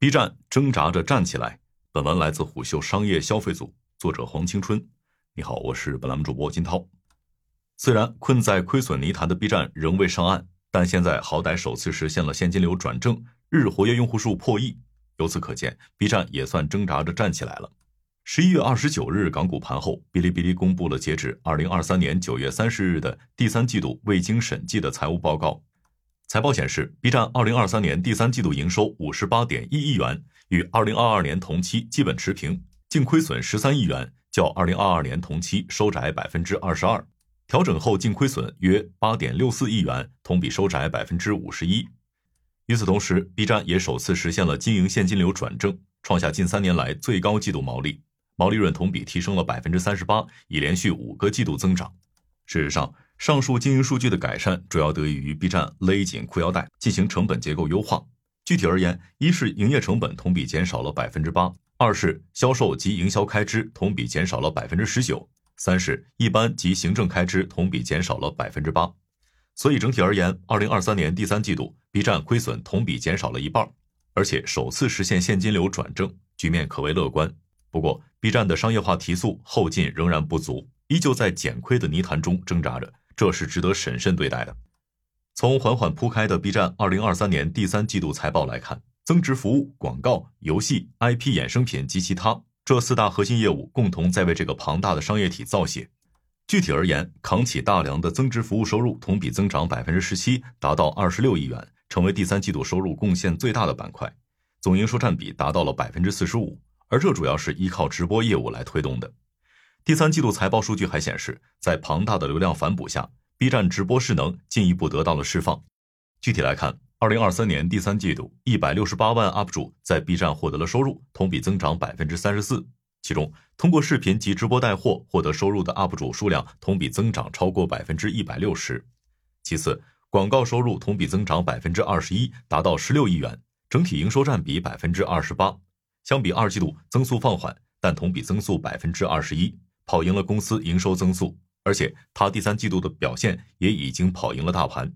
B 站挣扎着站起来。本文来自虎嗅商业消费组，作者黄青春。你好，我是本栏目主播金涛。虽然困在亏损泥潭的 B 站仍未上岸，但现在好歹首次实现了现金流转正，日活跃用户数破亿。由此可见，B 站也算挣扎着站起来了。十一月二十九日港股盘后，哔哩哔哩公布了截止二零二三年九月三十日的第三季度未经审计的财务报告。财报显示，B 站二零二三年第三季度营收五十八点一亿元，与二零二二年同期基本持平，净亏损十三亿元，较二零二二年同期收窄百分之二十二，调整后净亏损约八点六四亿元，同比收窄百分之五十一。与此同时，B 站也首次实现了经营现金流转正，创下近三年来最高季度毛利，毛利润同比提升了百分之三十八，已连续五个季度增长。事实上，上述经营数据的改善，主要得益于 B 站勒紧裤腰带，进行成本结构优化。具体而言，一是营业成本同比减少了百分之八；二是销售及营销开支同比减少了百分之十九；三是一般及行政开支同比减少了百分之八。所以整体而言，二零二三年第三季度，B 站亏损同比减少了一半，而且首次实现现金流转正，局面可谓乐观。不过，B 站的商业化提速后劲仍然不足，依旧在减亏的泥潭中挣扎着。这是值得审慎对待的。从缓缓铺开的 B 站二零二三年第三季度财报来看，增值服务、广告、游戏、IP 衍生品及其他这四大核心业务共同在为这个庞大的商业体造血。具体而言，扛起大梁的增值服务收入同比增长百分之十七，达到二十六亿元，成为第三季度收入贡献最大的板块，总营收占比达到了百分之四十五，而这主要是依靠直播业务来推动的。第三季度财报数据还显示，在庞大的流量反哺下，B 站直播势能进一步得到了释放。具体来看，二零二三年第三季度，一百六十八万 UP 主在 B 站获得了收入，同比增长百分之三十四。其中，通过视频及直播带货获得收入的 UP 主数量同比增长超过百分之一百六十。其次，广告收入同比增长百分之二十一，达到十六亿元，整体营收占比百分之二十八。相比二季度增速放缓，但同比增速百分之二十一。跑赢了公司营收增速，而且它第三季度的表现也已经跑赢了大盘。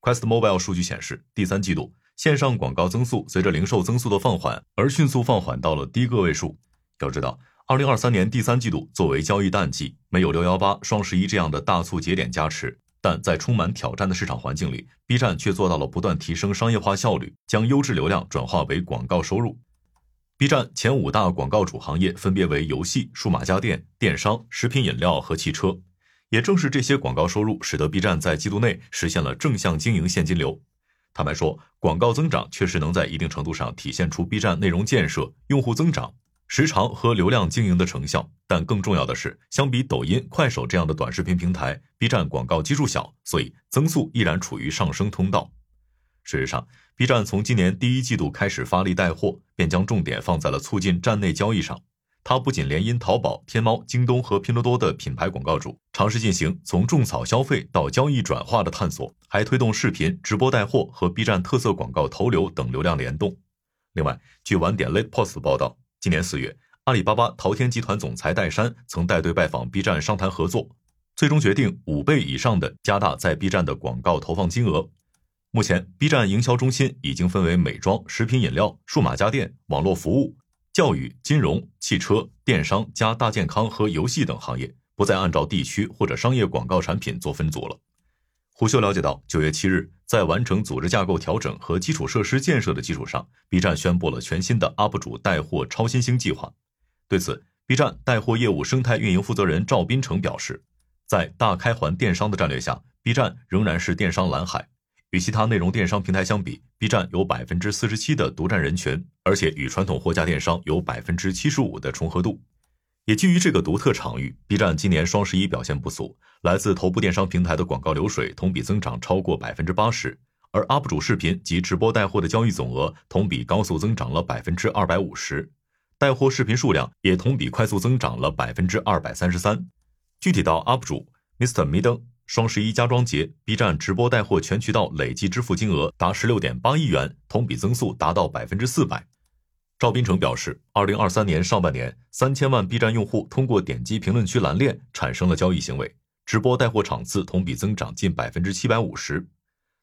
Quest Mobile 数据显示，第三季度线上广告增速随着零售增速的放缓而迅速放缓到了低个位数。要知道，二零二三年第三季度作为交易淡季，没有六幺八、双十一这样的大促节点加持，但在充满挑战的市场环境里，B 站却做到了不断提升商业化效率，将优质流量转化为广告收入。B 站前五大广告主行业分别为游戏、数码家电、电商、食品饮料和汽车。也正是这些广告收入，使得 B 站在季度内实现了正向经营现金流。坦白说，广告增长确实能在一定程度上体现出 B 站内容建设、用户增长、时长和流量经营的成效。但更重要的是，相比抖音、快手这样的短视频平台，B 站广告基数小，所以增速依然处于上升通道。事实上，B 站从今年第一季度开始发力带货，便将重点放在了促进站内交易上。它不仅联姻淘宝、天猫、京东和拼多多的品牌广告主，尝试进行从种草消费到交易转化的探索，还推动视频直播带货和 B 站特色广告投流等流量联动。另外，据晚点 Late Post 报道，今年四月，阿里巴巴淘天集团总裁戴珊曾带队拜访 B 站商谈合作，最终决定五倍以上的加大在 B 站的广告投放金额。目前，B 站营销中心已经分为美妆、食品饮料、数码家电、网络服务、教育、金融、汽车、电商加大健康和游戏等行业，不再按照地区或者商业广告产品做分组了。胡秀了解到，九月七日，在完成组织架构调整和基础设施建设的基础上，B 站宣布了全新的 UP 主带货超新星计划。对此，B 站带货业务生态运营负责人赵斌成表示，在大开环电商的战略下，B 站仍然是电商蓝海。与其他内容电商平台相比，B 站有百分之四十七的独占人群，而且与传统货架电商有百分之七十五的重合度。也基于这个独特场域，B 站今年双十一表现不俗，来自头部电商平台的广告流水同比增长超过百分之八十，而 UP 主视频及直播带货的交易总额同比高速增长了百分之二百五十，带货视频数量也同比快速增长了百分之二百三十三。具体到 UP 主 Mr. 米登。双十一家装节，B 站直播带货全渠道累计支付金额达十六点八亿元，同比增速达到百分之四百。赵斌成表示，二零二三年上半年，三千万 B 站用户通过点击评论区蓝链产生了交易行为，直播带货场次同比增长近百分之七百五十。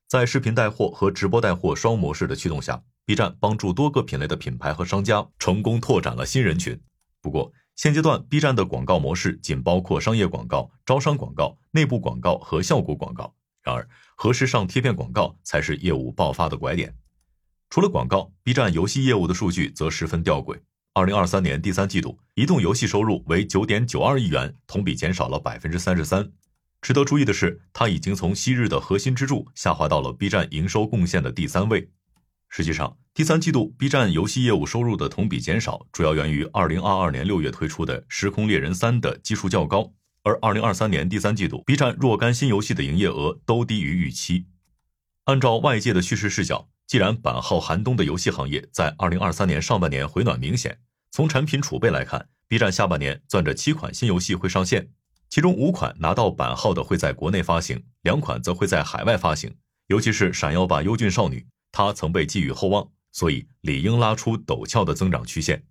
在视频带货和直播带货双模式的驱动下，B 站帮助多个品类的品牌和商家成功拓展了新人群。不过，现阶段 B 站的广告模式仅包括商业广告、招商广告、内部广告和效果广告。然而，何时上贴片广告才是业务爆发的拐点？除了广告，B 站游戏业务的数据则十分吊诡。二零二三年第三季度，移动游戏收入为九点九二亿元，同比减少了百分之三十三。值得注意的是，它已经从昔日的核心支柱下滑到了 B 站营收贡献的第三位。实际上，第三季度 B 站游戏业务收入的同比减少，主要源于2022年6月推出的《时空猎人3》的基数较高，而2023年第三季度 B 站若干新游戏的营业额都低于预期。按照外界的叙事视角，既然版号寒冬的游戏行业在2023年上半年回暖明显，从产品储备来看，B 站下半年攥着七款新游戏会上线。其中五款拿到版号的会在国内发行，两款则会在海外发行。尤其是《闪耀吧优俊少女》，它曾被寄予厚望，所以理应拉出陡峭的增长曲线。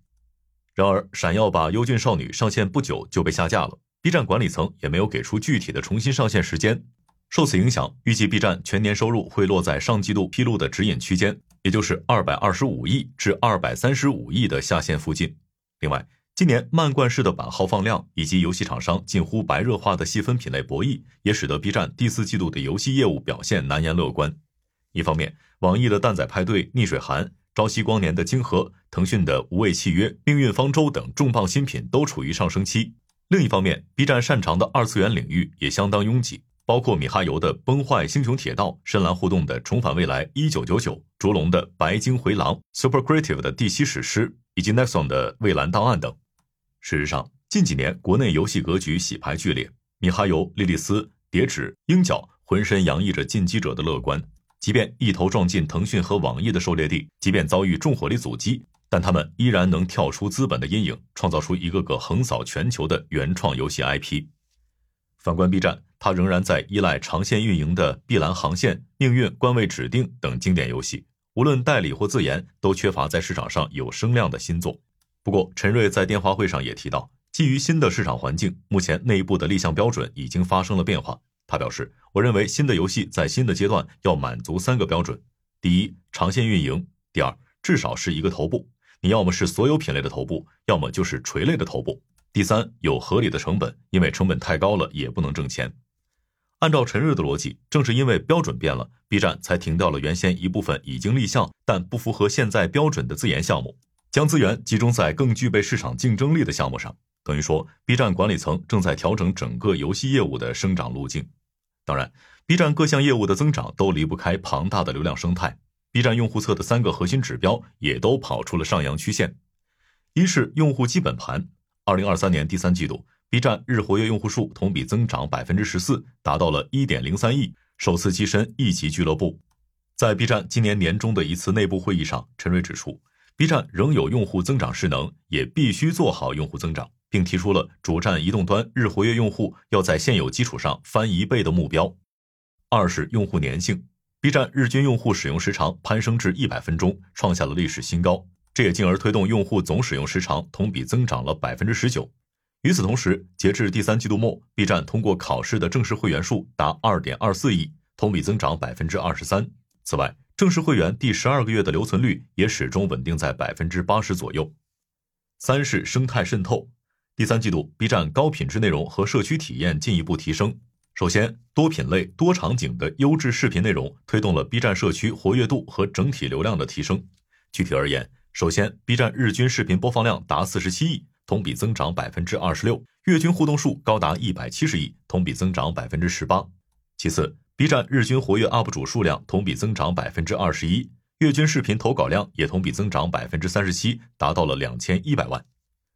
然而，《闪耀吧优俊少女》上线不久就被下架了，B 站管理层也没有给出具体的重新上线时间。受此影响，预计 B 站全年收入会落在上季度披露的指引区间，也就是二百二十五亿至二百三十五亿的下限附近。另外，今年漫灌式的版号放量，以及游戏厂商近乎白热化的细分品类博弈，也使得 B 站第四季度的游戏业务表现难言乐观。一方面，网易的蛋仔派对、逆水寒、朝夕光年的晶河、腾讯的无畏契约、命运方舟等重磅新品都处于上升期；另一方面，B 站擅长的二次元领域也相当拥挤，包括米哈游的崩坏星穹铁道、深蓝互动的重返未来一九九九、烛龙的白鲸回廊、Super Creative 的第七史诗以及 Nexon 的蔚蓝档案等。事实上，近几年国内游戏格局洗牌剧烈，米哈游、莉莉丝、叠纸、鹰角浑身洋溢着进击者的乐观。即便一头撞进腾讯和网易的狩猎地，即便遭遇重火力阻击，但他们依然能跳出资本的阴影，创造出一个个横扫全球的原创游戏 IP。反观 B 站，它仍然在依赖长线运营的《碧蓝航线》《命运》《官位指定》等经典游戏，无论代理或自研，都缺乏在市场上有声量的新作。不过，陈瑞在电话会上也提到，基于新的市场环境，目前内部的立项标准已经发生了变化。他表示：“我认为新的游戏在新的阶段要满足三个标准：第一，长线运营；第二，至少是一个头部，你要么是所有品类的头部，要么就是垂类的头部；第三，有合理的成本，因为成本太高了也不能挣钱。”按照陈瑞的逻辑，正是因为标准变了，B 站才停掉了原先一部分已经立项但不符合现在标准的自研项目。将资源集中在更具备市场竞争力的项目上，等于说，B 站管理层正在调整整个游戏业务的生长路径。当然，B 站各项业务的增长都离不开庞大的流量生态。B 站用户侧的三个核心指标也都跑出了上扬曲线。一是用户基本盘，二零二三年第三季度，B 站日活跃用户数同比增长百分之十四，达到了一点零三亿，首次跻身亿级俱乐部。在 B 站今年年中的一次内部会议上，陈瑞指出。B 站仍有用户增长势能，也必须做好用户增长，并提出了主站移动端日活跃用户要在现有基础上翻一倍的目标。二是用户粘性，B 站日均用户使用时长攀升至一百分钟，创下了历史新高，这也进而推动用户总使用时长同比增长了百分之十九。与此同时，截至第三季度末，B 站通过考试的正式会员数达二点二四亿，同比增长百分之二十三。此外，正式会员第十二个月的留存率也始终稳定在百分之八十左右。三是生态渗透，第三季度 B 站高品质内容和社区体验进一步提升。首先，多品类、多场景的优质视频内容推动了 B 站社区活跃度和整体流量的提升。具体而言，首先，B 站日均视频播放量达四十七亿，同比增长百分之二十六；月均互动数高达一百七十亿，同比增长百分之十八。其次，B 站日均活跃 UP 主数量同比增长百分之二十一，月均视频投稿量也同比增长百分之三十七，达到了两千一百万。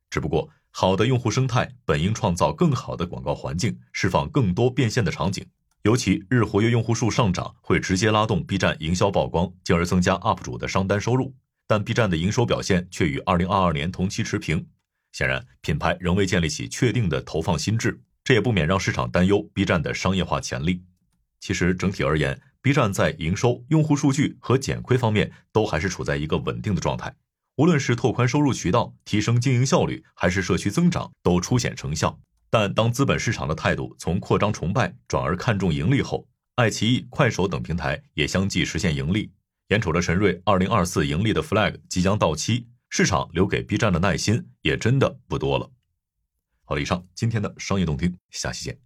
只不过，好的用户生态本应创造更好的广告环境，释放更多变现的场景。尤其日活跃用户数上涨，会直接拉动 B 站营销曝光，进而增加 UP 主的商单收入。但 B 站的营收表现却与二零二二年同期持平，显然品牌仍未建立起确定的投放心智，这也不免让市场担忧 B 站的商业化潜力。其实整体而言，B 站在营收、用户数据和减亏方面都还是处在一个稳定的状态。无论是拓宽收入渠道、提升经营效率，还是社区增长，都初显成效。但当资本市场的态度从扩张崇拜转而看重盈利后，爱奇艺、快手等平台也相继实现盈利。眼瞅着陈瑞二零二四盈利的 flag 即将到期，市场留给 B 站的耐心也真的不多了。好了，以上今天的商业动听，下期见。